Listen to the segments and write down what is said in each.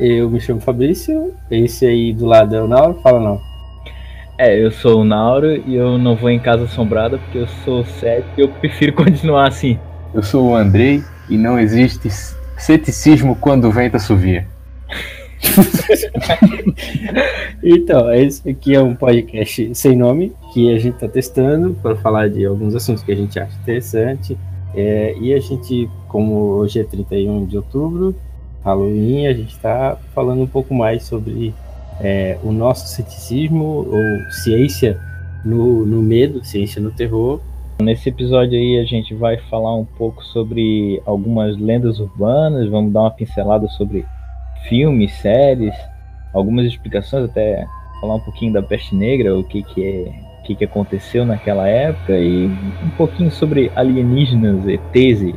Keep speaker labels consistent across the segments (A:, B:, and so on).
A: eu me chamo Fabrício, esse aí do lado é o Nauro, fala não.
B: É, eu sou o Nauro e eu não vou em casa assombrada porque eu sou cético e eu prefiro continuar assim.
C: Eu sou o Andrei e não existe ceticismo quando o vento assovia.
A: então, esse aqui é um podcast sem nome que a gente está testando para falar de alguns assuntos que a gente acha interessante. É, e a gente, como hoje é 31 de outubro, Halloween, a gente está falando um pouco mais sobre é, o nosso ceticismo ou ciência no, no medo, ciência no terror.
B: Nesse episódio aí a gente vai falar um pouco sobre algumas lendas urbanas, vamos dar uma pincelada sobre filmes, séries, algumas explicações, até falar um pouquinho da peste negra, o que que é, o que que aconteceu naquela época e um pouquinho sobre alienígenas, ETs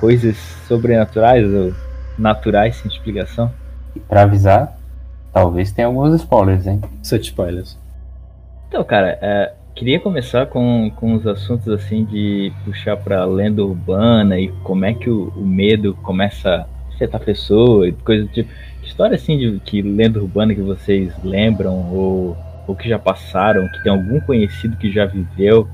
B: coisas sobrenaturais ou naturais sem explicação.
C: E pra avisar, talvez tenha alguns spoilers, hein?
A: Sete spoilers.
B: Então, cara, é, queria começar com, com os assuntos assim de puxar pra lenda urbana e como é que o, o medo começa a afetar a pessoa e coisa do tipo. História assim de que lenda urbana que vocês lembram ou, ou que já passaram, que tem algum conhecido que já viveu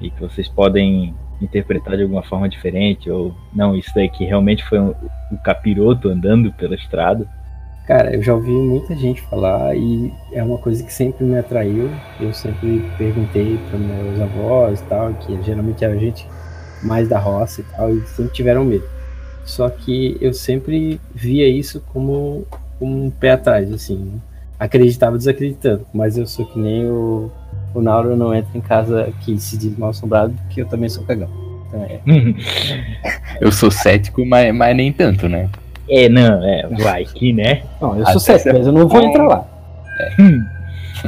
B: e que vocês podem interpretar de alguma forma diferente, ou não, isso daqui realmente foi um, um capiroto andando pela estrada.
A: Cara, eu já ouvi muita gente falar e é uma coisa que sempre me atraiu. Eu sempre perguntei para meus avós e tal, que geralmente era gente mais da roça e tal, e sempre tiveram medo. Só que eu sempre via isso como, como um pé atrás, assim. Acreditava desacreditando, mas eu sou que nem o o Nauro não entra em casa que se diz mal assombrado, porque eu também sou cagão. Então, é.
C: eu sou cético, mas, mas nem tanto, né?
B: É, não, é, vai que, né?
A: Não, eu sou Até cético, mas eu não vou entrar lá.
C: É.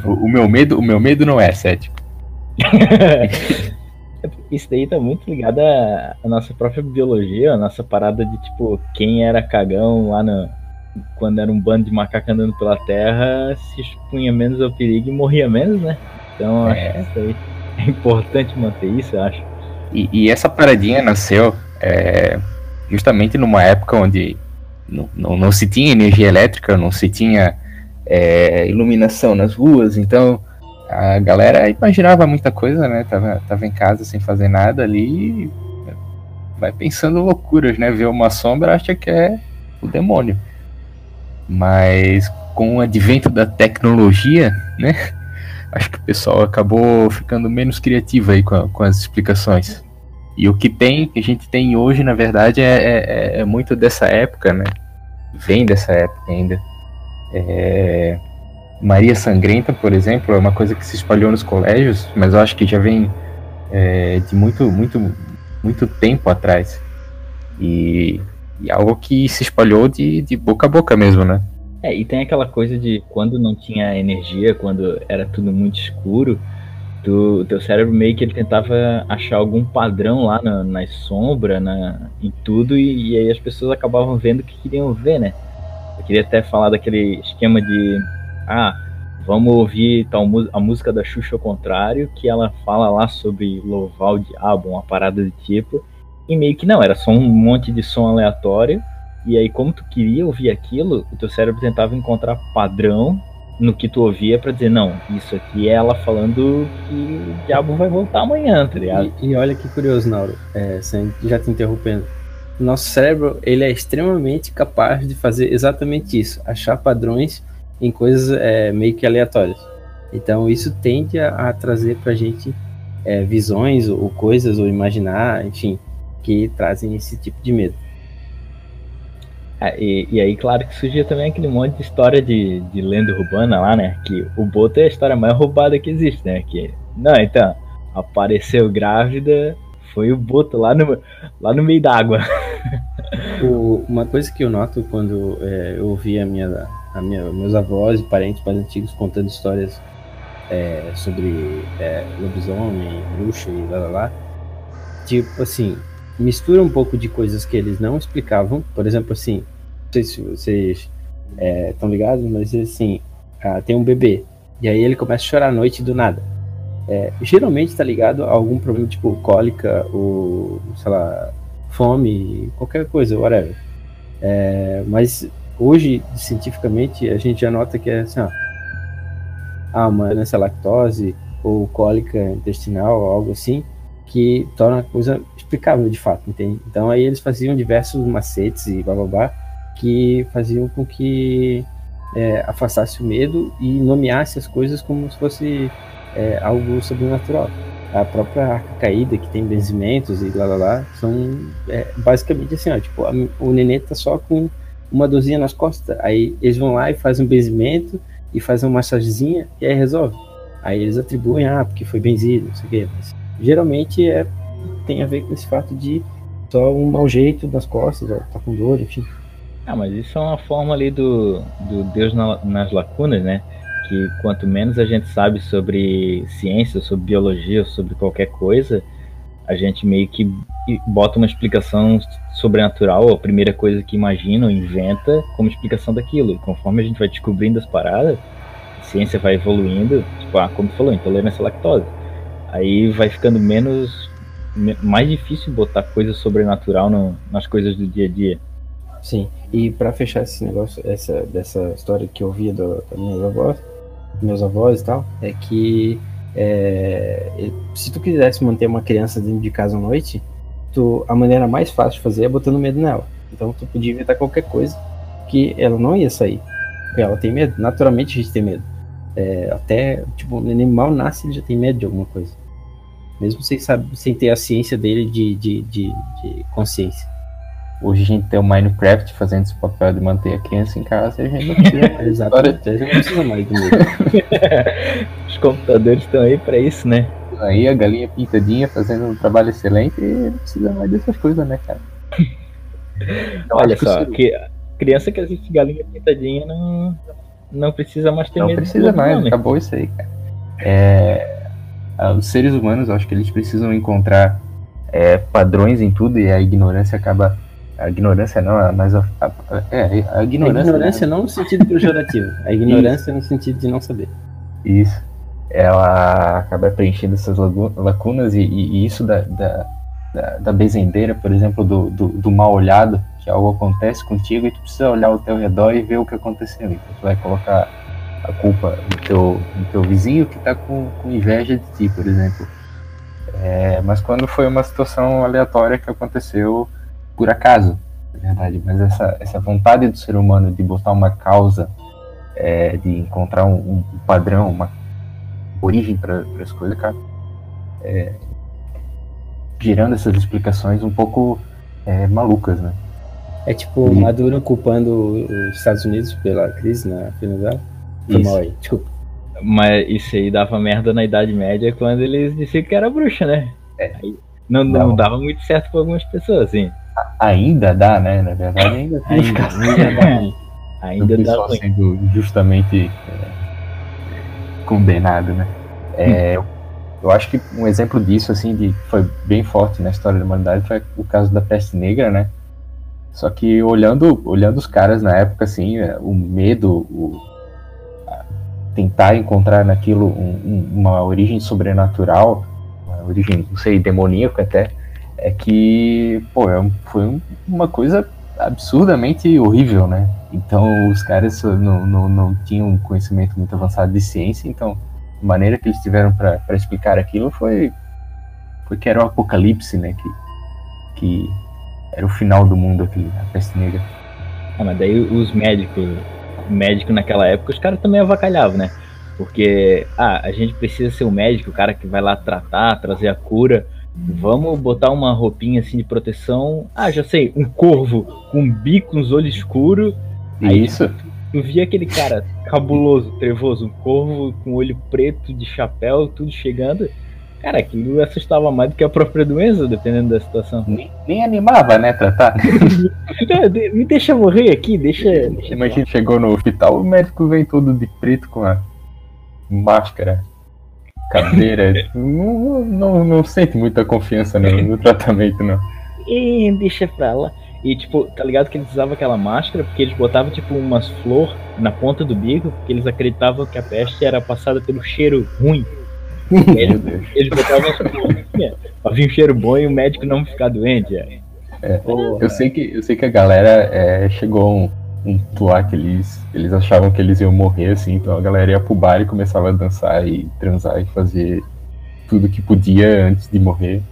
C: o, o, meu medo, o meu medo não é cético.
B: Isso daí tá muito ligado à, à nossa própria biologia, a nossa parada de tipo, quem era cagão lá no, quando era um bando de macaco andando pela terra, se expunha menos ao perigo e morria menos, né? Então é. acho que é importante manter isso, eu acho.
C: E, e essa paradinha nasceu é, justamente numa época onde não, não, não, se tinha energia elétrica, não se tinha é, iluminação nas ruas, então a galera imaginava muita coisa, né? Tava, tava em casa sem fazer nada ali vai pensando loucuras, né? Ver uma sombra acha que é o demônio. Mas com o advento da tecnologia, né? Acho que o pessoal acabou ficando menos criativo aí com, a, com as explicações. E o que tem, que a gente tem hoje, na verdade, é, é, é muito dessa época, né? Vem dessa época ainda. É... Maria Sangrenta, por exemplo, é uma coisa que se espalhou nos colégios, mas eu acho que já vem é, de muito, muito, muito tempo atrás. E, e algo que se espalhou de, de boca a boca mesmo, né?
B: É, e tem aquela coisa de quando não tinha energia, quando era tudo muito escuro, o teu cérebro meio que ele tentava achar algum padrão lá na, nas sombras, na, em tudo, e, e, aí as pessoas acabavam vendo o que queriam ver, né? Eu queria até falar daquele esquema de, ah, vamos ouvir tal, a música da Xuxa ao contrário, que ela fala lá sobre louvar o diabo, uma parada do tipo, e meio que não, era só um monte de som aleatório, e aí, como tu queria ouvir aquilo, o teu cérebro tentava encontrar padrão no que tu ouvia para dizer, não, isso aqui é ela falando que o diabo vai voltar amanhã, tá ligado?
A: E, e olha que curioso, Nauro, é, já te interrompendo. Nosso cérebro, ele é extremamente capaz de fazer exatamente isso, achar padrões em coisas é, meio que aleatórias. Então, isso tende a, a trazer pra gente é, visões ou, ou coisas, ou imaginar, enfim, que trazem esse tipo de medo.
B: É, e, e, aí, claro que surgia também aquele monte de história de, de lenda urbana lá, né? Que o Boto é a história mais roubada que existe, né? Que, não, então, apareceu grávida, foi o Boto lá no, lá no meio d'água.
A: uma coisa que eu noto quando é, eu ouvi a minha, a minha, meus avós e parentes mais antigos contando histórias é, sobre é, lobisomem, bruxa e lá lá lá, tipo assim, mistura um pouco de coisas que eles não explicavam. Por exemplo, assim, não sei se vocês estão é, ligados, mas assim, ah, tem um bebê. E aí ele começa a chorar à noite do nada. É, geralmente está ligado a algum problema tipo cólica ou, sei lá, fome, qualquer coisa, whatever. É, mas hoje, cientificamente, a gente já nota que é assim, ó, ah, uma doença lactose ou cólica intestinal, algo assim, que torna a coisa explicável de fato, entende? Então aí eles faziam diversos macetes e bababá que faziam com que é, afastasse o medo e nomeasse as coisas como se fosse é, algo sobrenatural. A própria arca caída, que tem benzimentos e lá lá lá, são é, basicamente assim, ó, tipo, a, o nenê tá só com uma dorzinha nas costas, aí eles vão lá e fazem um benzimento e fazem uma massagenzinha e aí resolve. Aí eles atribuem, ah, porque foi benzido, não sei o quê. Mas geralmente é, tem a ver com esse fato de só um mau jeito das costas, ó, tá com dor, enfim.
B: Ah, mas isso é uma forma ali do, do Deus na, nas lacunas, né? Que quanto menos a gente sabe sobre ciência, sobre biologia, sobre qualquer coisa, a gente meio que bota uma explicação sobrenatural, a primeira coisa que imagina ou inventa como explicação daquilo. E conforme a gente vai descobrindo as paradas, a ciência vai evoluindo, tipo, ah, como falou, intolerância à lactose. Aí vai ficando menos mais difícil botar coisa sobrenatural no, nas coisas do dia a dia.
A: Sim, e para fechar esse negócio, essa dessa história que eu ouvia do, dos meus avós, meus avós e tal, é que é, se tu quisesse manter uma criança dentro de casa à noite, tu, a maneira mais fácil de fazer é botando medo nela. Então tu podia inventar qualquer coisa que ela não ia sair, porque ela tem medo. Naturalmente a gente tem medo. É, até, tipo, o neném mal nasce, ele já tem medo de alguma coisa. Mesmo sem, saber, sem ter a ciência dele de, de, de, de consciência.
C: Hoje a gente tem o Minecraft fazendo esse papel de manter a criança em casa e a gente não precisa.
A: Exatamente, a gente não precisa mais do medo.
B: Os computadores estão aí para isso, né?
C: Aí a galinha pintadinha fazendo um trabalho excelente e não precisa mais dessas coisas, né, cara?
B: Então, Olha só, que criança que assiste galinha pintadinha não, não precisa mais ter
C: não
B: medo.
C: Não precisa mais, né? acabou isso aí, cara. É, os seres humanos, acho que eles precisam encontrar é, padrões em tudo e a ignorância acaba a ignorância não, mas a, a, é, a ignorância.
A: A ignorância né? não no sentido pejorativo, a ignorância no sentido de não saber.
C: Isso. Ela acaba preenchendo essas lacunas e, e, e isso da, da, da, da, bezendeira, por exemplo, do, do, do, mal olhado, que algo acontece contigo e tu precisa olhar ao teu redor e ver o que aconteceu. Então tu vai colocar a culpa no teu, no teu vizinho que está com, com inveja de ti, por exemplo. É, mas quando foi uma situação aleatória que aconteceu por acaso, é verdade, mas essa, essa vontade do ser humano de botar uma causa, é, de encontrar um, um, padrão, uma origem para as coisas, cara, é, gerando essas explicações um pouco é, malucas, né?
A: É tipo e... Maduro culpando os Estados Unidos pela crise na Venezuela. Foi mal aí, desculpa.
B: Mas isso aí dava merda na Idade Média quando eles diziam que era bruxa, né? É. Aí não, não dava muito certo para algumas pessoas, assim
C: ainda dá, né? Na verdade, ainda tem ainda, ainda dá.
B: ainda dá
C: sendo justamente é, condenado, né? É, hum. Eu acho que um exemplo disso, assim, de foi bem forte na história da humanidade foi o caso da peste negra, né? Só que olhando, olhando os caras na época, assim, é, o medo, o, tentar encontrar naquilo um, um, uma origem sobrenatural, uma origem, não sei, demoníaca até, é que, pô, é foi uma coisa absurdamente horrível, né? Então os caras não, não, não tinham um conhecimento muito avançado de ciência, então a maneira que eles tiveram para explicar aquilo foi, foi que era o apocalipse, né? Que, que era o final do mundo, aquele, a peste negra.
B: Ah, mas daí os médicos, médico naquela época, os caras também avacalhavam, né? Porque, ah, a gente precisa ser o médico, o cara que vai lá tratar, trazer a cura. Vamos botar uma roupinha assim de proteção. Ah, já sei, um corvo com um bico, uns olhos escuros.
C: Aí Isso.
B: Tu via aquele cara cabuloso, trevoso, um corvo com olho preto, de chapéu, tudo chegando. Cara, aquilo assustava mais do que a própria doença, dependendo da situação.
C: Nem, nem animava, né, tratar?
B: Me deixa morrer aqui, deixa. deixa
C: Imagina, chegou no hospital, o médico vem todo de preto com a máscara cadeira. não, não, não sente muita confiança no, no tratamento, não.
B: E deixa pra lá. E tipo, tá ligado que eles usavam aquela máscara porque eles botavam tipo umas flor na ponta do bico, porque eles acreditavam que a peste era passada pelo cheiro ruim. Eles, eles botavam as flores pra vir um cheiro bom e o médico não ficar doente. É.
C: É, eu, sei que, eu sei que a galera é, chegou um, um lá que eles, eles achavam que eles iam morrer, assim, então a galera ia pro bar e começava a dançar e transar e fazer tudo que podia antes de morrer.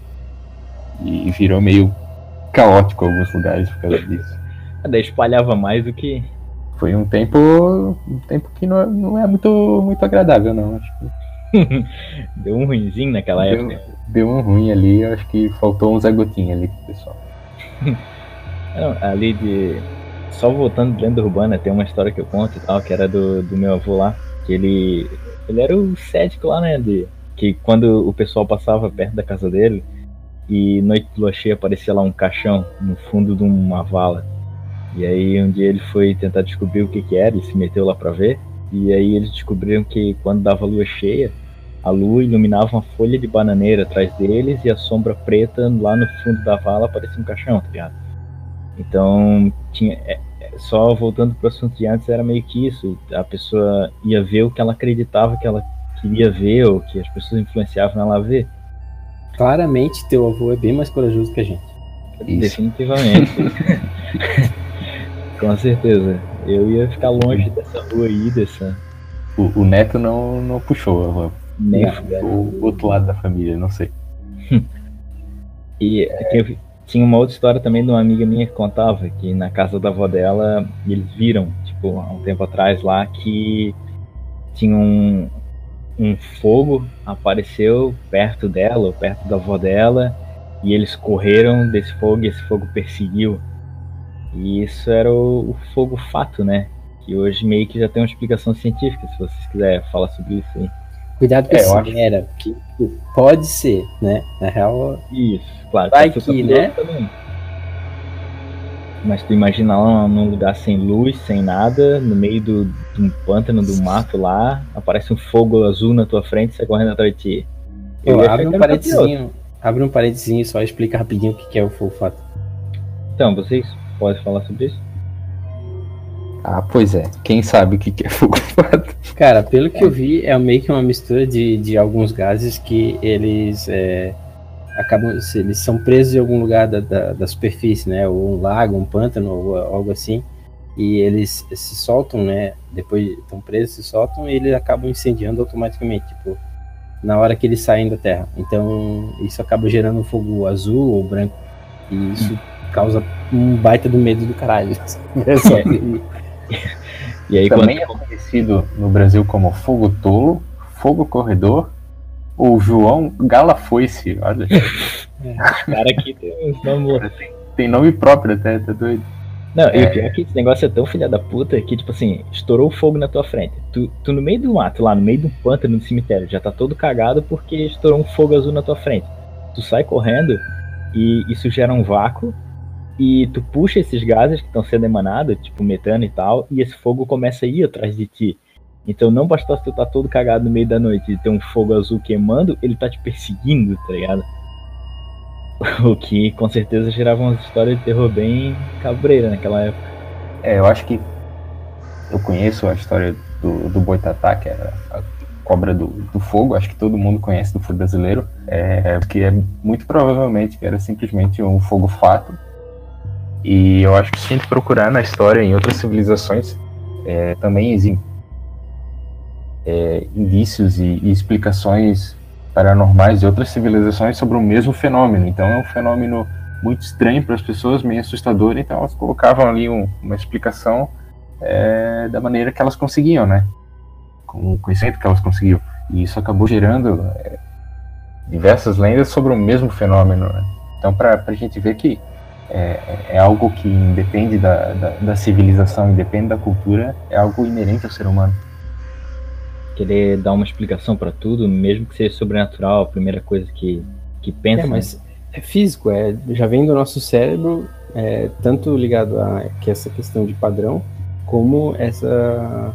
C: E virou meio caótico alguns lugares por causa disso.
B: Daí espalhava mais do que.
C: Foi um tempo. um tempo que não, não é muito, muito agradável, não. Acho que...
B: deu um ruimzinho naquela
C: deu,
B: época.
C: Deu um ruim ali, acho que faltou um Zé Gotinha ali pro pessoal.
B: não, ali de só voltando de lenda urbana, tem uma história que eu conto e tal, que era do, do meu avô lá, que ele. Ele era o cético lá, né? De, que quando o pessoal passava perto da casa dele e noite de lua cheia aparecia lá um caixão no fundo de uma vala. E aí um dia ele foi tentar descobrir o que que era e se meteu lá para ver. E aí eles descobriram que quando dava lua cheia, a lua iluminava uma folha de bananeira atrás deles e a sombra preta lá no fundo da vala parecia um caixão, tá ligado? Então, tinha, é, é, só voltando para o assunto de antes, era meio que isso. A pessoa ia ver o que ela acreditava que ela queria ver, ou que as pessoas influenciavam ela a ver.
A: Claramente, teu avô é bem mais corajoso que a gente.
B: Isso. Definitivamente. Com certeza. Eu ia ficar longe dessa rua aí, dessa.
C: O, o neto não, não puxou,
B: Nem
C: o outro lado da família, não sei.
B: e aqui, tinha uma outra história também de uma amiga minha que contava que na casa da avó dela eles viram, tipo, há um tempo atrás lá, que tinha um, um fogo apareceu perto dela, ou perto da avó dela, e eles correram desse fogo e esse fogo perseguiu. E isso era o, o fogo fato, né? Que hoje meio que já tem uma explicação científica, se vocês quiserem falar sobre isso aí.
A: Cuidado com é, esse era, que pode ser, né? Na real.
B: Isso, claro.
A: Vai que, né?
B: Também. Mas tu imagina lá num lugar sem luz, sem nada, no meio do, de um pântano, do mato lá, aparece um fogo azul na tua frente, sai correndo atrás de ti.
A: Eu Pô, abre um paredezinho, abre um paredezinho e só explica rapidinho o que é o fogo fato.
B: Então, vocês podem falar sobre isso?
C: Ah, pois é. Quem sabe o que é fogo fato?
A: Cara, pelo que eu vi, é meio que uma mistura de, de alguns gases que eles é, acabam. Eles são presos em algum lugar da, da, da, superfície, né? Ou um lago, um pântano, ou algo assim. E eles se soltam, né? Depois estão presos, se soltam e eles acabam incendiando automaticamente, tipo, na hora que eles saem da Terra. Então, isso acaba gerando um fogo azul ou branco. E isso causa um baita do medo do caralho. É só,
C: E aí, Também quando... é conhecido no Brasil como Fogo Tolo, Fogo Corredor ou João Galafoice, olha.
B: É, cara aqui tem nome...
C: Tem nome próprio até, tá doido.
B: Não, é. e o pior é que esse negócio é tão filha da puta que, tipo assim, estourou fogo na tua frente. Tu, tu no meio do mato, lá no meio do pântano, no cemitério, já tá todo cagado porque estourou um fogo azul na tua frente. Tu sai correndo e isso gera um vácuo e tu puxa esses gases que estão sendo emanados, tipo metano e tal, e esse fogo começa a ir atrás de ti. Então não basta tu tá todo cagado no meio da noite e ter um fogo azul queimando, ele tá te perseguindo, tá ligado? O que com certeza gerava uma história de terror bem cabreira naquela época.
C: É, eu acho que eu conheço a história do, do Boitatá, que era a cobra do, do fogo, acho que todo mundo conhece do fogo brasileiro, é, porque é muito provavelmente era simplesmente um fogo fato e eu acho que se a gente procurar na história, em outras civilizações, é, também existem é, indícios e, e, explicações paranormais de outras civilizações sobre o mesmo fenômeno. Então é um fenômeno muito estranho para as pessoas, meio assustador. Então elas colocavam ali um, uma explicação é, da maneira que elas conseguiam, né? Com o conhecimento que elas conseguiam. E isso acabou gerando é, diversas lendas sobre o mesmo fenômeno. Né? Então, para a gente ver que é, é algo que independe da, da, da civilização, independe da cultura, é algo inerente ao ser humano.
B: Querer dar uma explicação para tudo, mesmo que seja sobrenatural, a primeira coisa que, que pensa. É,
A: mas é físico, é, já vem do nosso cérebro, é, tanto ligado a que essa questão de padrão, como essa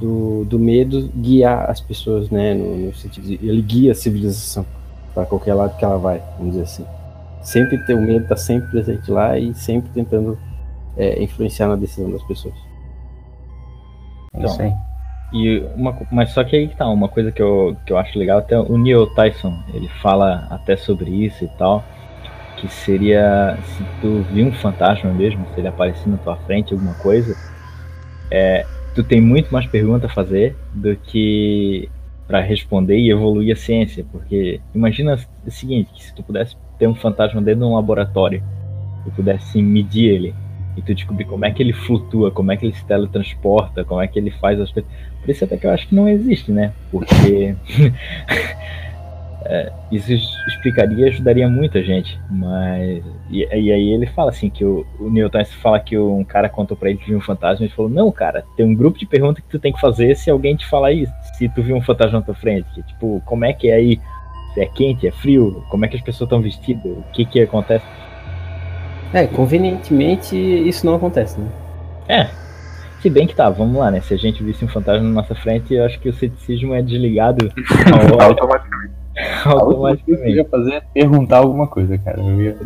A: do, do medo guiar as pessoas, né? No, no sentido de, ele guia a civilização para qualquer lado que ela vai, vamos dizer assim sempre ter o medo, tá sempre presente lá e sempre tentando é, influenciar na decisão das pessoas.
B: Então, e uma, mas só que aí tá, uma coisa que eu, que eu acho legal, até o Neil Tyson, ele fala até sobre isso e tal, que seria, se tu viu um fantasma mesmo, se ele aparecer na tua frente, alguma coisa, é, tu tem muito mais pergunta a fazer do que para responder e evoluir a ciência, porque imagina o seguinte, que se tu pudesse ter um fantasma dentro de um laboratório e pudesse medir ele e tu descobrir como é que ele flutua, como é que ele se teletransporta, como é que ele faz as coisas. Por isso até que eu acho que não existe, né? Porque é, isso explicaria e ajudaria muita gente. Mas. E, e, aí ele fala assim que o, o Newton fala que um cara contou pra ele que viu um fantasma e ele falou, não, cara, tem um grupo de perguntas que tu tem que fazer se alguém te falar isso, se tu viu um fantasma na tua frente. Que, tipo, como é que é aí? Se é quente, é frio, como é que as pessoas estão vestidas, o que que acontece?
A: É, convenientemente isso não acontece, né?
B: É. Se bem que tá, vamos lá, né? Se a gente visse um fantasma na nossa frente, eu acho que o ceticismo é desligado
C: automaticamente. automaticamente. O que eu ia fazer é perguntar alguma coisa, cara. Eu ia.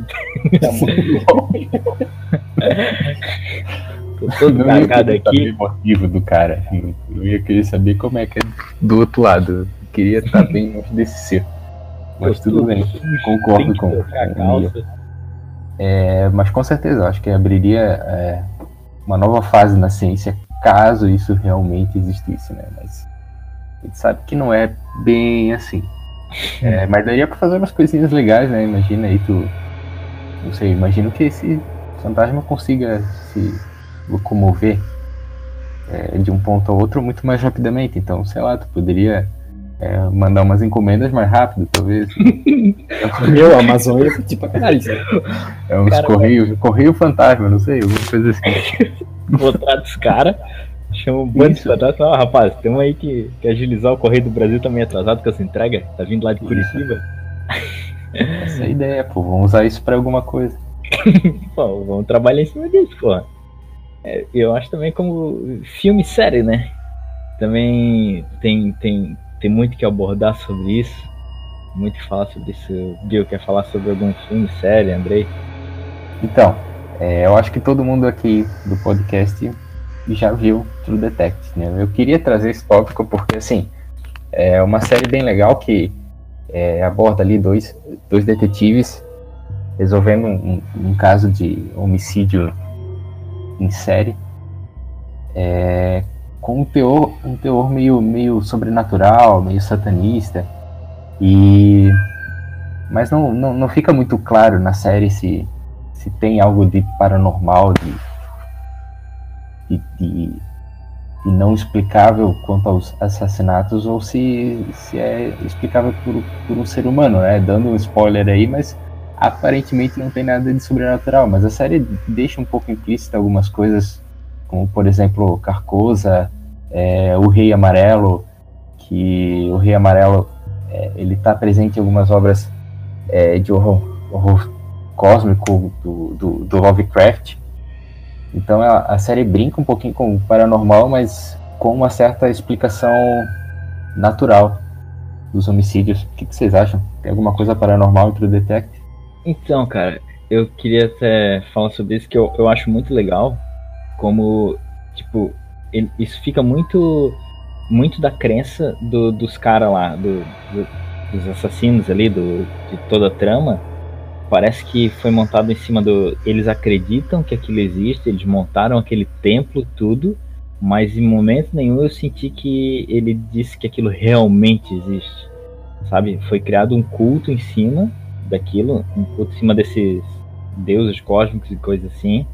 B: Tô todo cagado aqui.
C: o motivo do cara. Eu ia querer saber como é que é do outro lado. Eu queria estar bem longe desse ser. Mas tudo bem, concordo com. É, mas com certeza, acho que abriria é, uma nova fase na ciência caso isso realmente existisse, né? Mas a gente sabe que não é bem assim. É, mas daria para fazer umas coisinhas legais, né? Imagina aí tu. Não sei, imagino que esse fantasma consiga se locomover é, de um ponto ao outro muito mais rapidamente. Então, sei lá, tu poderia é, mandar umas encomendas mais rápido, talvez.
A: Meu, a Amazônia é tipo caralho.
C: É uns cara, correio, correio fantasma, não sei, alguma coisa assim.
B: Botar dos caras, chama um bando de fantasma. Ah, rapaz, tem um aí que, que agilizar o correio do Brasil também tá atrasado com essa entrega, tá vindo lá de Curitiba.
C: Essa é a ideia, pô, vamos usar isso pra alguma coisa.
B: pô, vamos trabalhar em cima disso, pô. É, eu acho também como filme série, né? Também tem, tem, tem muito que abordar sobre isso. Muito que falar sobre isso. Bill, quer falar sobre algum filme, série, Andrei?
C: Então, é, eu acho que todo mundo aqui do podcast já viu True Detective, né? Eu queria trazer esse tópico porque, assim, é uma série bem legal que é, aborda ali dois, dois detetives resolvendo um, um caso de homicídio em série. É, com um teor, um teor meio, meio sobrenatural, meio satanista. E mas não, não, não fica muito claro na série se, se tem algo de paranormal, de, de, de, de não explicável quanto aos assassinatos, ou se, se é explicável por, por um ser humano, né? Dando um spoiler aí, mas aparentemente não tem nada de sobrenatural. Mas a série deixa um pouco implícita algumas coisas como por exemplo Carcosa, é, o Rei Amarelo, que o Rei Amarelo é, ele está presente em algumas obras é, de horror, horror cósmico do, do, do, Lovecraft. Então a, a, série brinca um pouquinho com o paranormal, mas com uma certa explicação natural dos homicídios. O que, que vocês acham? Tem alguma coisa paranormal entre o Detective?
B: Então, cara, eu queria até falar sobre isso que eu, eu acho muito legal como, tipo, ele, isso fica muito muito da crença do, dos caras lá, do, do, dos assassinos ali, do, de toda a trama. Parece que foi montado em cima do. Eles acreditam que aquilo existe, eles montaram aquele templo, tudo, mas em momento nenhum eu senti que ele disse que aquilo realmente existe. Sabe? Foi criado um culto em cima daquilo, um culto em cima desses deuses cósmicos e coisas assim.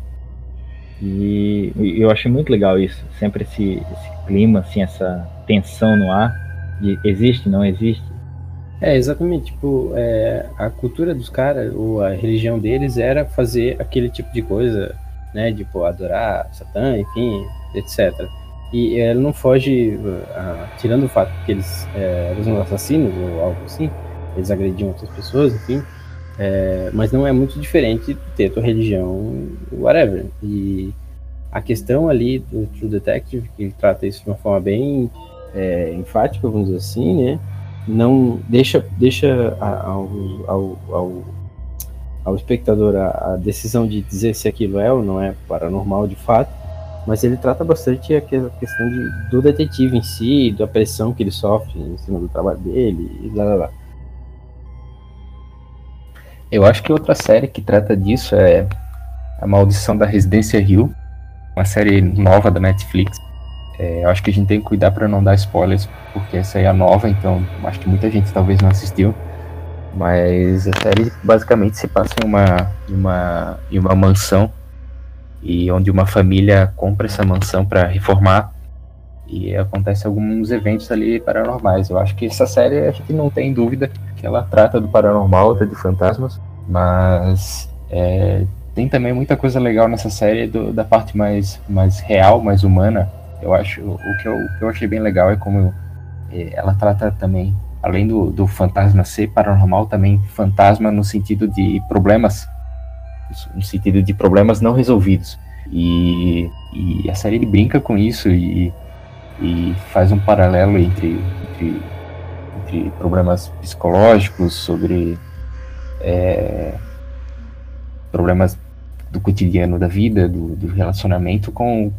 B: E, eu achei muito legal isso, sempre esse, esse clima, assim, essa tensão no ar de existe, não existe.
A: É, exatamente, tipo, é, a cultura dos caras, ou a religião deles era fazer aquele tipo de coisa, né, tipo, adorar Satã, enfim, etc. E ela não foge, uh, tirando o fato que eles é, eram assassinos ou algo assim, eles agrediam outras pessoas, enfim, é, mas não é muito diferente de ter tua religião, whatever. E a questão ali do True Detective, que trata isso de uma forma bem é, enfática, vamos dizer assim, né? Não deixa, deixa ao, ao, ao, ao espectador a, a, decisão de dizer se aquilo é ou não é paranormal de fato, mas ele trata bastante a questão de, do detetive em si, da pressão que ele sofre em cima do trabalho dele e blá blá.
C: Eu acho que outra série que trata disso é A Maldição da Residência Rio, uma série nova da Netflix. É, eu acho que a gente tem que cuidar para não dar spoilers, porque essa aí é nova, então acho que muita gente talvez não assistiu. Mas a série basicamente se passa em uma, em uma, em uma mansão e onde uma família compra essa mansão para reformar e acontece alguns eventos ali paranormais. Eu acho que essa série a gente não tem dúvida que ela trata do paranormal, de fantasmas, mas é, tem também muita coisa legal nessa série do, da parte mais, mais real, mais humana eu acho o que eu, o que eu achei bem legal é como é, ela trata também, além do, do fantasma ser paranormal, também fantasma no sentido de problemas, no sentido de problemas não resolvidos. E, e a série brinca com isso e, e faz um paralelo entre, entre, entre problemas psicológicos, sobre é, problemas do cotidiano da vida, do, do relacionamento com,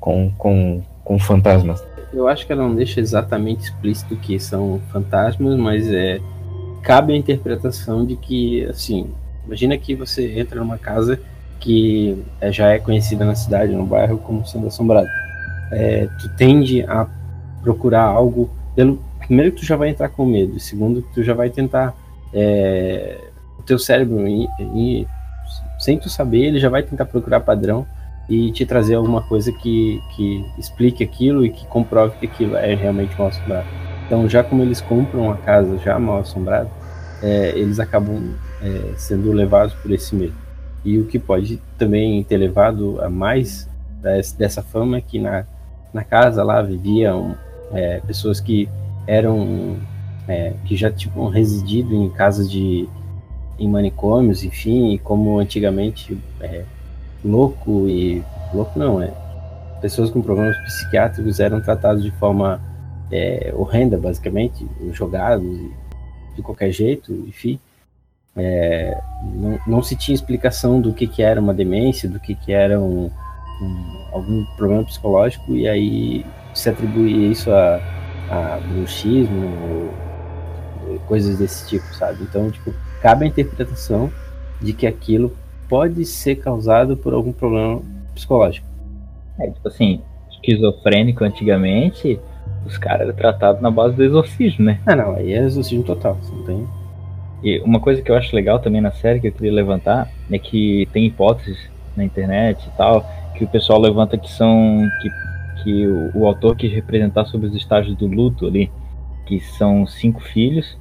C: com, com, com fantasmas.
A: Eu acho que ela não deixa exatamente explícito que são fantasmas, mas é cabe a interpretação de que, assim, imagina que você entra numa casa que é, já é conhecida na cidade, no bairro, como sendo assombrada. É, tu tende a procurar algo pelo primeiro que tu já vai entrar com medo, segundo que tu já vai tentar é, o teu cérebro sem tu saber ele já vai tentar procurar padrão e te trazer alguma coisa que, que explique aquilo e que comprove que aquilo é realmente mal assombrado. Então, já como eles compram a casa já mal assombrada, é, eles acabam é, sendo levados por esse medo. E o que pode também ter levado a mais dessa fama é que na, na casa lá viviam é, pessoas que eram é, que já tinham residido em casas de em manicômios, enfim, e como antigamente é, louco e. louco não, é. Pessoas com problemas psiquiátricos eram tratados de forma é, horrenda, basicamente, jogados de qualquer jeito, enfim. É, não, não, se tinha explicação do que, que era uma demência, do que, que era um, um, algum problema psicológico, e aí se atribuía isso a, a bruxismo, coisas desse tipo, sabe? Então, tipo, cabe a interpretação de que aquilo pode ser causado por algum problema psicológico.
B: É, tipo assim, esquizofrênico antigamente, os caras eram tratados na base do exorcismo, né?
A: Ah, não, aí é exorcismo total, não tem.
B: E uma coisa que eu acho legal também na série que eu queria levantar é que tem hipóteses na internet e tal, que o pessoal levanta que são que, que o, o autor quis representar sobre os estágios do luto ali, que são cinco filhos,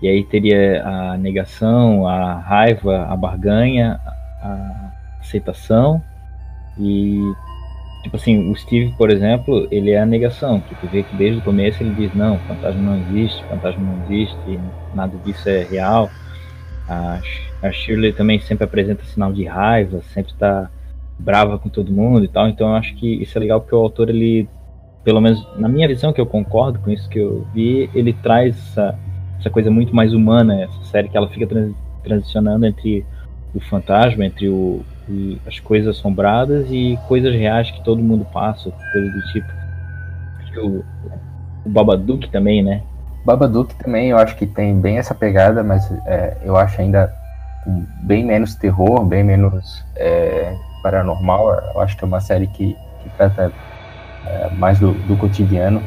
B: e aí teria a negação, a raiva, a barganha, a aceitação e tipo assim, o Steve, por exemplo, ele é a negação, que tu vê que desde o começo ele diz não, fantasma não existe, fantasma não existe, nada disso é real. A, a Shirley também sempre apresenta sinal de raiva, sempre está brava com todo mundo e tal. Então eu acho que isso é legal porque o autor ele, pelo menos na minha visão que eu concordo com isso que eu vi, ele traz essa, essa coisa muito mais humana, essa série que ela fica trans, transicionando entre o fantasma, entre o, o, as coisas assombradas e coisas reais que todo mundo passa, coisa do tipo. O, o Babadook também, né?
C: Babadook também eu acho que tem bem essa pegada, mas é, eu acho ainda bem menos terror, bem menos é, paranormal. Eu acho que é uma série que, que trata é, mais do, do cotidiano.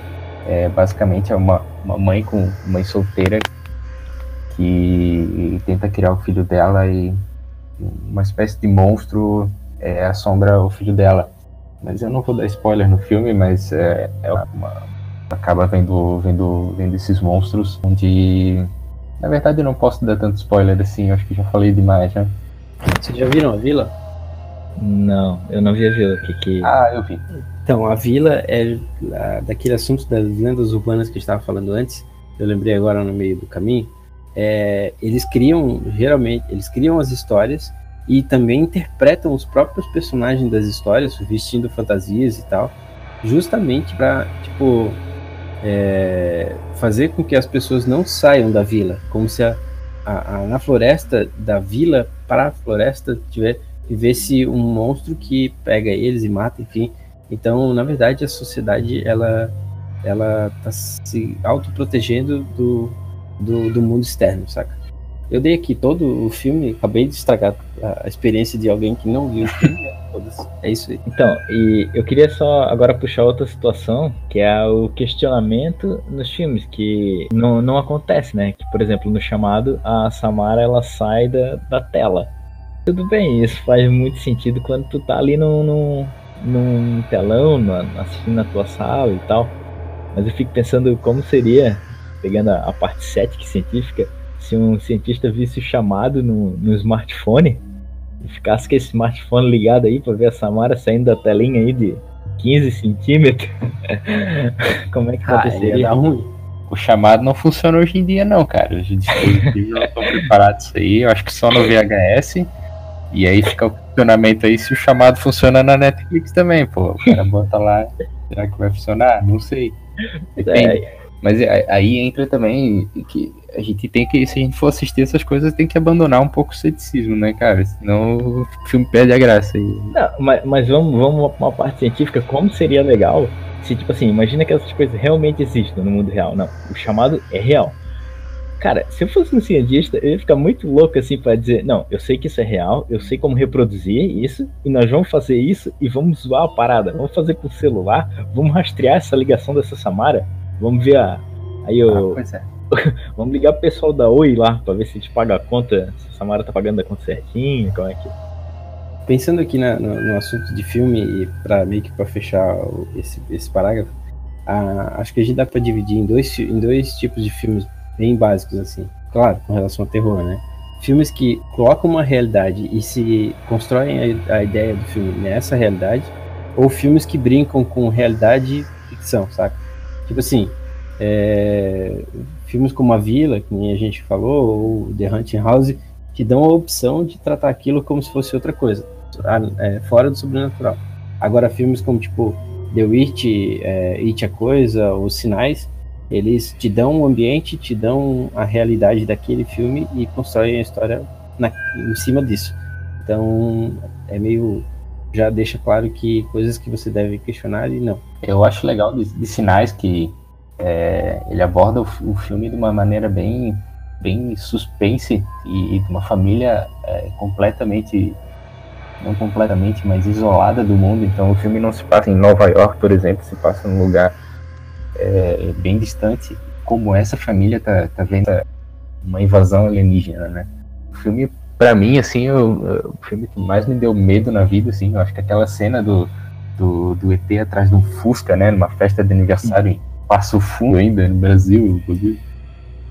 C: É, basicamente é uma, uma mãe com mãe solteira que tenta criar o filho dela e uma espécie de monstro é, assombra o filho dela. Mas eu não vou dar spoiler no filme, mas é, é uma, acaba vendo, vendo, vendo esses monstros onde. Na verdade, eu não posso dar tanto spoiler assim, acho que já falei demais, né?
A: Vocês já viram a vila?
B: Não, eu não vi a vila. Que, que...
C: Ah, eu vi.
A: Então, a vila é daquele assunto das lendas urbanas que a gente estava falando antes. Eu lembrei agora no meio do caminho é, eles criam, geralmente, eles criam as histórias e também interpretam os próprios personagens das histórias, vestindo fantasias e tal, justamente para tipo é, fazer com que as pessoas não saiam da vila, como se a, a, a, na floresta da vila para a floresta tiver vivesse um monstro que pega eles e mata, enfim. Então, na verdade, a sociedade ela ela está se autoprotegendo do do, do mundo externo, saca? Eu dei aqui todo o filme, acabei de estragar a experiência de alguém que não viu o filme. É isso aí.
B: Então, e eu queria só agora puxar outra situação, que é o questionamento nos filmes, que não, não acontece, né? Que, por exemplo, no chamado, a Samara ela sai da, da tela. Tudo bem, isso faz muito sentido quando tu tá ali num, num, num telão, assistindo na tua sala e tal. Mas eu fico pensando como seria, pegando a, a parte cética e científica, se um cientista visse o chamado no, no smartphone e ficasse com esse smartphone ligado aí para ver a Samara saindo da telinha aí de 15 centímetros, como é que ah, aconteceria?
C: ruim. O chamado não funciona hoje em dia, não, cara. Os dispositivos não estão preparados isso aí. Eu acho que só no VHS. E aí fica o questionamento aí se o chamado funciona na Netflix também, pô. O cara bota lá, será que vai funcionar? Não sei. Depende. É. Mas aí entra também que a gente tem que, se a gente for assistir essas coisas, tem que abandonar um pouco o ceticismo, né, cara? Senão o filme perde a graça.
B: Aí. Não, mas, mas vamos, vamos pra uma parte científica, como seria legal se, tipo assim, imagina que essas coisas realmente existem no mundo real. Não, o chamado é real. Cara, se eu fosse um cientista, eu ia ficar muito louco assim para dizer, não, eu sei que isso é real, eu sei como reproduzir isso, e nós vamos fazer isso e vamos zoar a parada. Vamos fazer com o celular, vamos rastrear essa ligação dessa Samara, vamos ver a. Aí eu. Ah, é. vamos ligar pro pessoal da Oi lá pra ver se a gente paga a conta, se a Samara tá pagando a conta certinho, como é que.
A: Pensando aqui na, no, no, assunto de filme e para meio que para fechar esse, esse parágrafo, a, acho que a gente dá para dividir em dois, em dois tipos de filmes bem básicos, assim. Claro, com relação ao terror, né? Filmes que colocam uma realidade e se constroem a, a ideia do filme nessa realidade, ou filmes que brincam com realidade e ficção, saca? Tipo assim, é, filmes como A Vila, que nem a gente falou, ou The Hunting House, que dão a opção de tratar aquilo como se fosse outra coisa, é, fora do sobrenatural. Agora, filmes como tipo The Witch, é, It a Coisa, Os Sinais, eles te dão o ambiente, te dão a realidade daquele filme e constroem a história na, em cima disso. Então, é meio. Já deixa claro que coisas que você deve questionar e não.
C: Eu acho legal de, de sinais que é, ele aborda o, o, filme de uma maneira bem, bem suspense e, e de uma família é, completamente não completamente, mas isolada do mundo. Então o filme não se passa em Nova York, por exemplo, se passa num lugar é, bem distante, como essa família tá, tá vendo uma invasão alienígena, né? O filme, para mim, assim, eu, o filme que mais me deu medo na vida, assim, eu acho que aquela cena do, do, do ET atrás de um Fusca, né? Numa festa de aniversário em Passo Fundo ainda, no Brasil,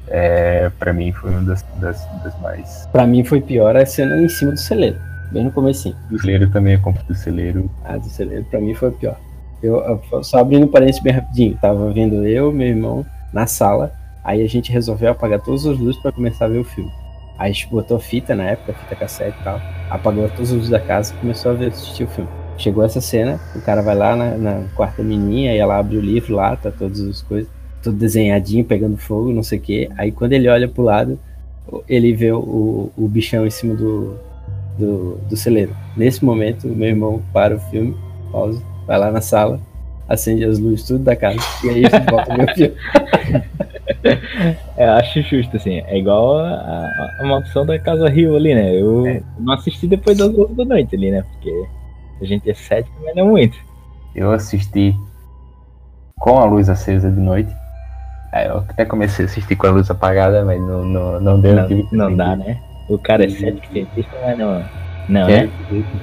C: é, para mim foi uma das, das, das mais.
A: Para mim foi pior a cena em cima do celeiro, bem no comecinho.
C: Do celeiro também, a do celeiro.
A: Ah, do celeiro, para mim foi pior. Eu, só abrindo um parênteses bem rapidinho, tava vendo eu, meu irmão, na sala, aí a gente resolveu apagar todas as luzes para começar a ver o filme. Aí a gente botou fita na época, fita cassete e tal, apagou todas as luzes da casa e começou a ver, assistir o filme. Chegou essa cena, o cara vai lá na, na quarta menina e ela abre o livro lá, tá todas as coisas, tudo desenhadinho, pegando fogo, não sei o que. Aí quando ele olha pro lado, ele vê o, o bichão em cima do, do, do celeiro. Nesse momento, meu irmão para o filme, pausa, vai lá na sala, acende as luzes tudo da casa e aí volta meu filme.
B: É, acho justo, assim. É igual a, a, a maldição da Casa Rio ali, né? Eu é. não assisti depois das 11 da noite ali, né? Porque a gente é cético, mas não muito.
C: Eu assisti com a luz acesa de noite. É, eu até comecei a assistir com a luz apagada, mas não, não, não deu.
B: Não, não dá, né? O cara é cético cientista, mas não. Não,
C: é, né?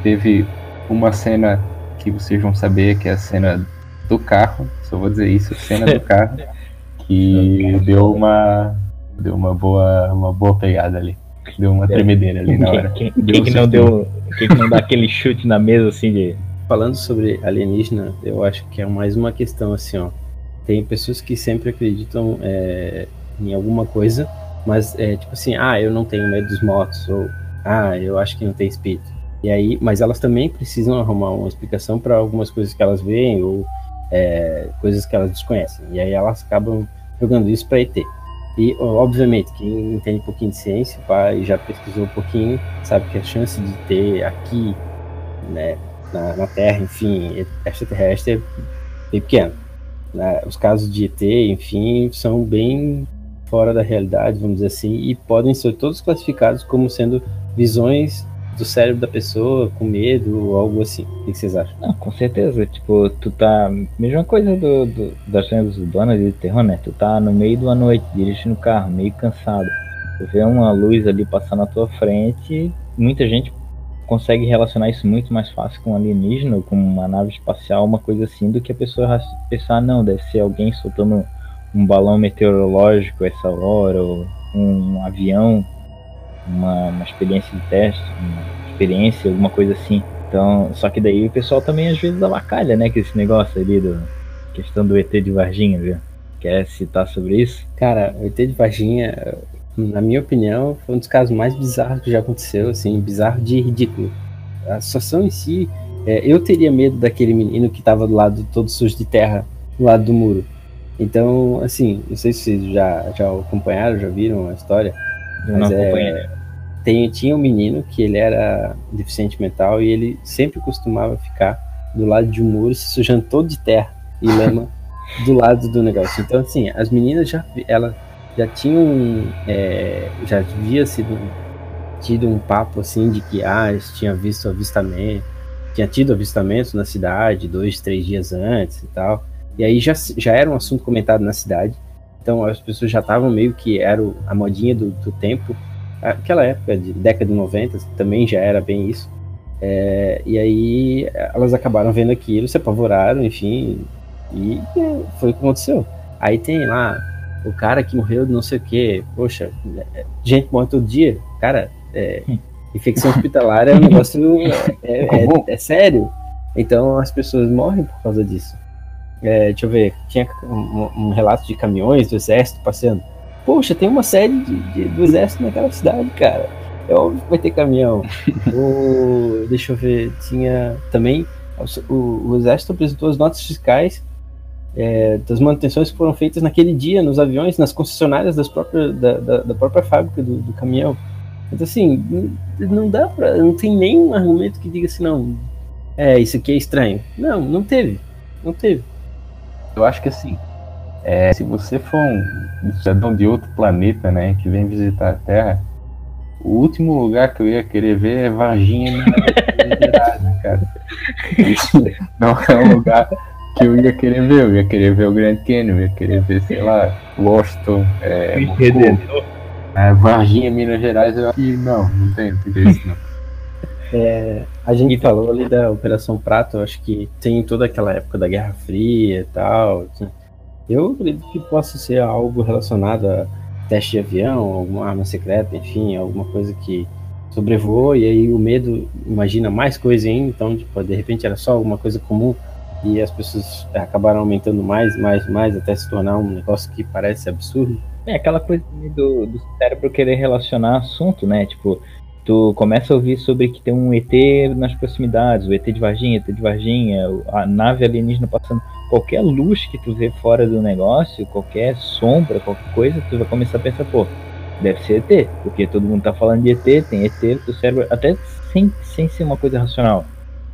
C: Teve uma cena que vocês vão saber que é a cena do carro, só vou dizer isso, cena do carro, que deu uma deu uma boa uma boa pegada ali. Deu uma tremedeira ali na hora.
B: Quem, quem, quem que não deu, quem que não dá aquele chute na mesa assim de
A: falando sobre alienígena, eu acho que é mais uma questão assim, ó. Tem pessoas que sempre acreditam é, em alguma coisa, mas é tipo assim, ah, eu não tenho medo dos mortos, ou ah, eu acho que não tem espírito. E aí, mas elas também precisam arrumar uma explicação para algumas coisas que elas veem ou é, coisas que elas desconhecem. E aí elas acabam jogando isso para ET. E, obviamente, quem entende um pouquinho de ciência vai, já pesquisou um pouquinho, sabe que a chance de ter aqui, né, na, na Terra, enfim, extraterrestre é bem pequena. Né? Os casos de ET, enfim, são bem fora da realidade, vamos dizer assim, e podem ser todos classificados como sendo visões do cérebro da pessoa com medo ou algo assim. O que vocês acham?
B: Não, com certeza. Tipo, tu tá. Mesma coisa do, do, das lendas urbanas de terror, né? Tu tá no meio uma noite, dirigindo o carro, meio cansado. Tu vê uma luz ali passar na tua frente. Muita gente consegue relacionar isso muito mais fácil com um alienígena, com uma nave espacial, uma coisa assim, do que a pessoa pensar, não, deve ser alguém soltando um balão meteorológico essa hora, ou um avião uma, uma experiência de teste, uma experiência, alguma coisa assim. Então, só que daí o pessoal também às vezes abacalha, né, com esse negócio ali do questão do ET de Varginha, viu? Quer citar sobre isso?
A: Cara, o ET de Varginha, na minha opinião, foi um dos casos mais bizarros que já aconteceu, assim, bizarro de ridículo. A situação em si, é, eu teria medo daquele menino que estava do lado todo sujo de terra, do lado do muro. Então, assim, não sei se vocês já, já acompanharam, já viram a história.
B: Eu mas não é,
A: tem, tinha um menino que ele era deficiente mental e ele sempre costumava ficar do lado de um muro se sujando todo de terra e lama do lado do negócio. Então, assim, as meninas já, ela, já tinham, é, já havia sido tido um papo assim de que ah, tinha visto avistamento, tinha tido avistamento na cidade dois, três dias antes e tal. E aí já, já era um assunto comentado na cidade. Então as pessoas já estavam meio que era a modinha do, do, tempo. Aquela época de década de 90 também já era bem isso. É, e aí elas acabaram vendo aquilo, se apavoraram, enfim, e é, foi o que aconteceu. Aí tem lá o cara que morreu de não sei o que, poxa, gente morre todo dia, cara, é, infecção hospitalar é um negócio é, é, é, sério. Então as pessoas morrem por causa disso. É, deixa eu ver, tinha um, um, relato de caminhões do exército passeando. Poxa, tem uma série de, de, do exército naquela cidade, cara. É óbvio que vai ter caminhão. o, deixa eu ver, tinha também. O, o exército apresentou as notas fiscais é, das manutenções que foram feitas naquele dia nos aviões, nas concessionárias das próprias, da, da, da própria fábrica do, do, caminhão. Então, assim, não dá pra. Não tem nenhum argumento que diga assim, não. É, isso aqui é estranho. Não, não teve. Não teve.
C: Eu acho que assim, é, se você for um cidadão de outro planeta, né, que vem visitar a Terra, o último lugar que eu ia querer ver é Varginha, né, cara. Isso não é um lugar que eu ia querer ver. Eu ia querer ver o Grand Canyon, eu ia querer ver, sei lá, Washington, é, é, Varginha, Minas Gerais, eu acho que não, não tem interesse não.
A: É, a gente falou ali da Operação Prato, acho que tem toda aquela época da Guerra Fria e tal. Eu acredito que possa ser algo relacionado a teste de avião, alguma arma secreta, enfim, alguma coisa que sobrevoou e aí o medo imagina mais coisa ainda, então tipo, de repente era só alguma coisa comum e as pessoas acabaram aumentando mais, mais, mais até se tornar um negócio que parece absurdo.
B: É aquela coisa do, do cérebro querer relacionar assunto, né? Tipo, tu começa a ouvir sobre que tem um ET nas proximidades, o ET de Varginha, ET de Varginha, a nave alienígena passando. Qualquer luz que tu vê fora do negócio, qualquer sombra, qualquer coisa, tu vai começar a pensar, pô, deve ser ET, porque todo mundo tá falando de ET, tem ET, teu cérebro, até sem, sem ser uma coisa racional.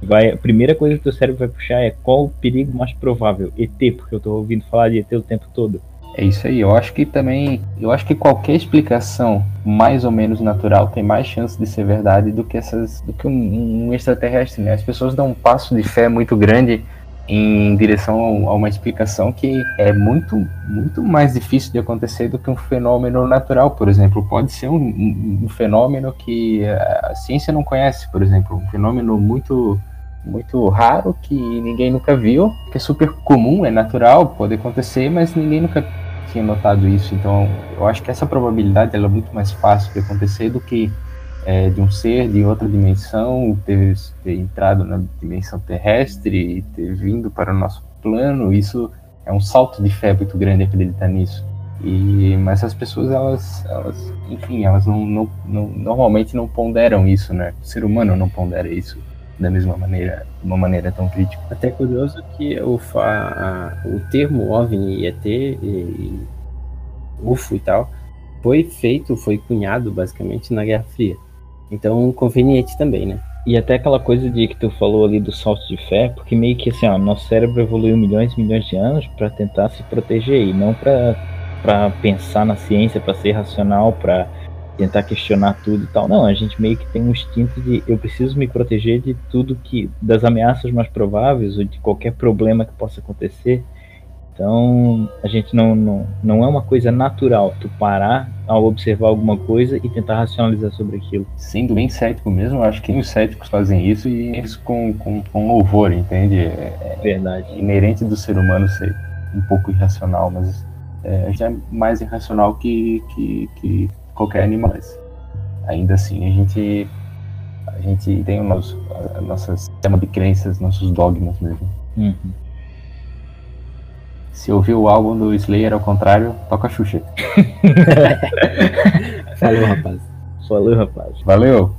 B: Vai, a primeira coisa que teu cérebro vai puxar é qual o perigo mais provável? ET, porque eu tô ouvindo falar de ET o tempo todo.
C: É isso aí. Eu acho que também, eu acho que qualquer explicação mais ou menos natural tem mais chance de ser verdade do que essas, do que um, um extraterrestre. Né? As pessoas dão um passo de fé muito grande em direção a uma explicação que é muito, muito mais difícil de acontecer do que um fenômeno natural, por exemplo. Pode ser um, um, um fenômeno que a ciência não conhece, por exemplo, um fenômeno muito muito raro que ninguém nunca viu, que é super comum, é natural, pode acontecer, mas ninguém nunca tinha notado isso. Então, eu acho que essa probabilidade é muito mais fácil de acontecer do que é, de um ser de outra dimensão ter, ter entrado na dimensão terrestre e ter vindo para o nosso plano. Isso é um salto de fé muito grande acreditar nisso. E, mas as pessoas, elas, elas enfim, elas não, não, não, normalmente não ponderam isso, né? O ser humano não pondera isso da mesma maneira, de uma maneira tão crítica.
A: Até curioso que o, a, o termo OVNI, ET, e, UFO e tal, foi feito, foi cunhado basicamente na Guerra Fria. Então, conveniente também, né?
B: E até aquela coisa de que tu falou ali do salto de fé, porque meio que assim, ó, nosso cérebro evoluiu milhões e milhões de anos para tentar se proteger e não para para pensar na ciência, para ser racional, para tentar questionar tudo e tal. Não, a gente meio que tem um instinto de eu preciso me proteger de tudo que das ameaças mais prováveis ou de qualquer problema que possa acontecer. Então, a gente não, não, não é uma coisa natural tu parar ao observar alguma coisa e tentar racionalizar sobre aquilo.
C: Sendo bem cético mesmo, acho que os céticos fazem isso e eles com, com, com louvor, entende?
B: É, Verdade.
C: É inerente do ser humano ser um pouco irracional, mas é, a gente é mais irracional que, que, que qualquer animal. Mas ainda assim, a gente, a gente tem o nosso a, nosso sistema de crenças, nossos dogmas mesmo.
B: Uhum.
C: Se ouvir o álbum do Slayer ao contrário, toca a Xuxa.
A: Falou, rapaz.
B: Falou, rapaz.
C: Valeu.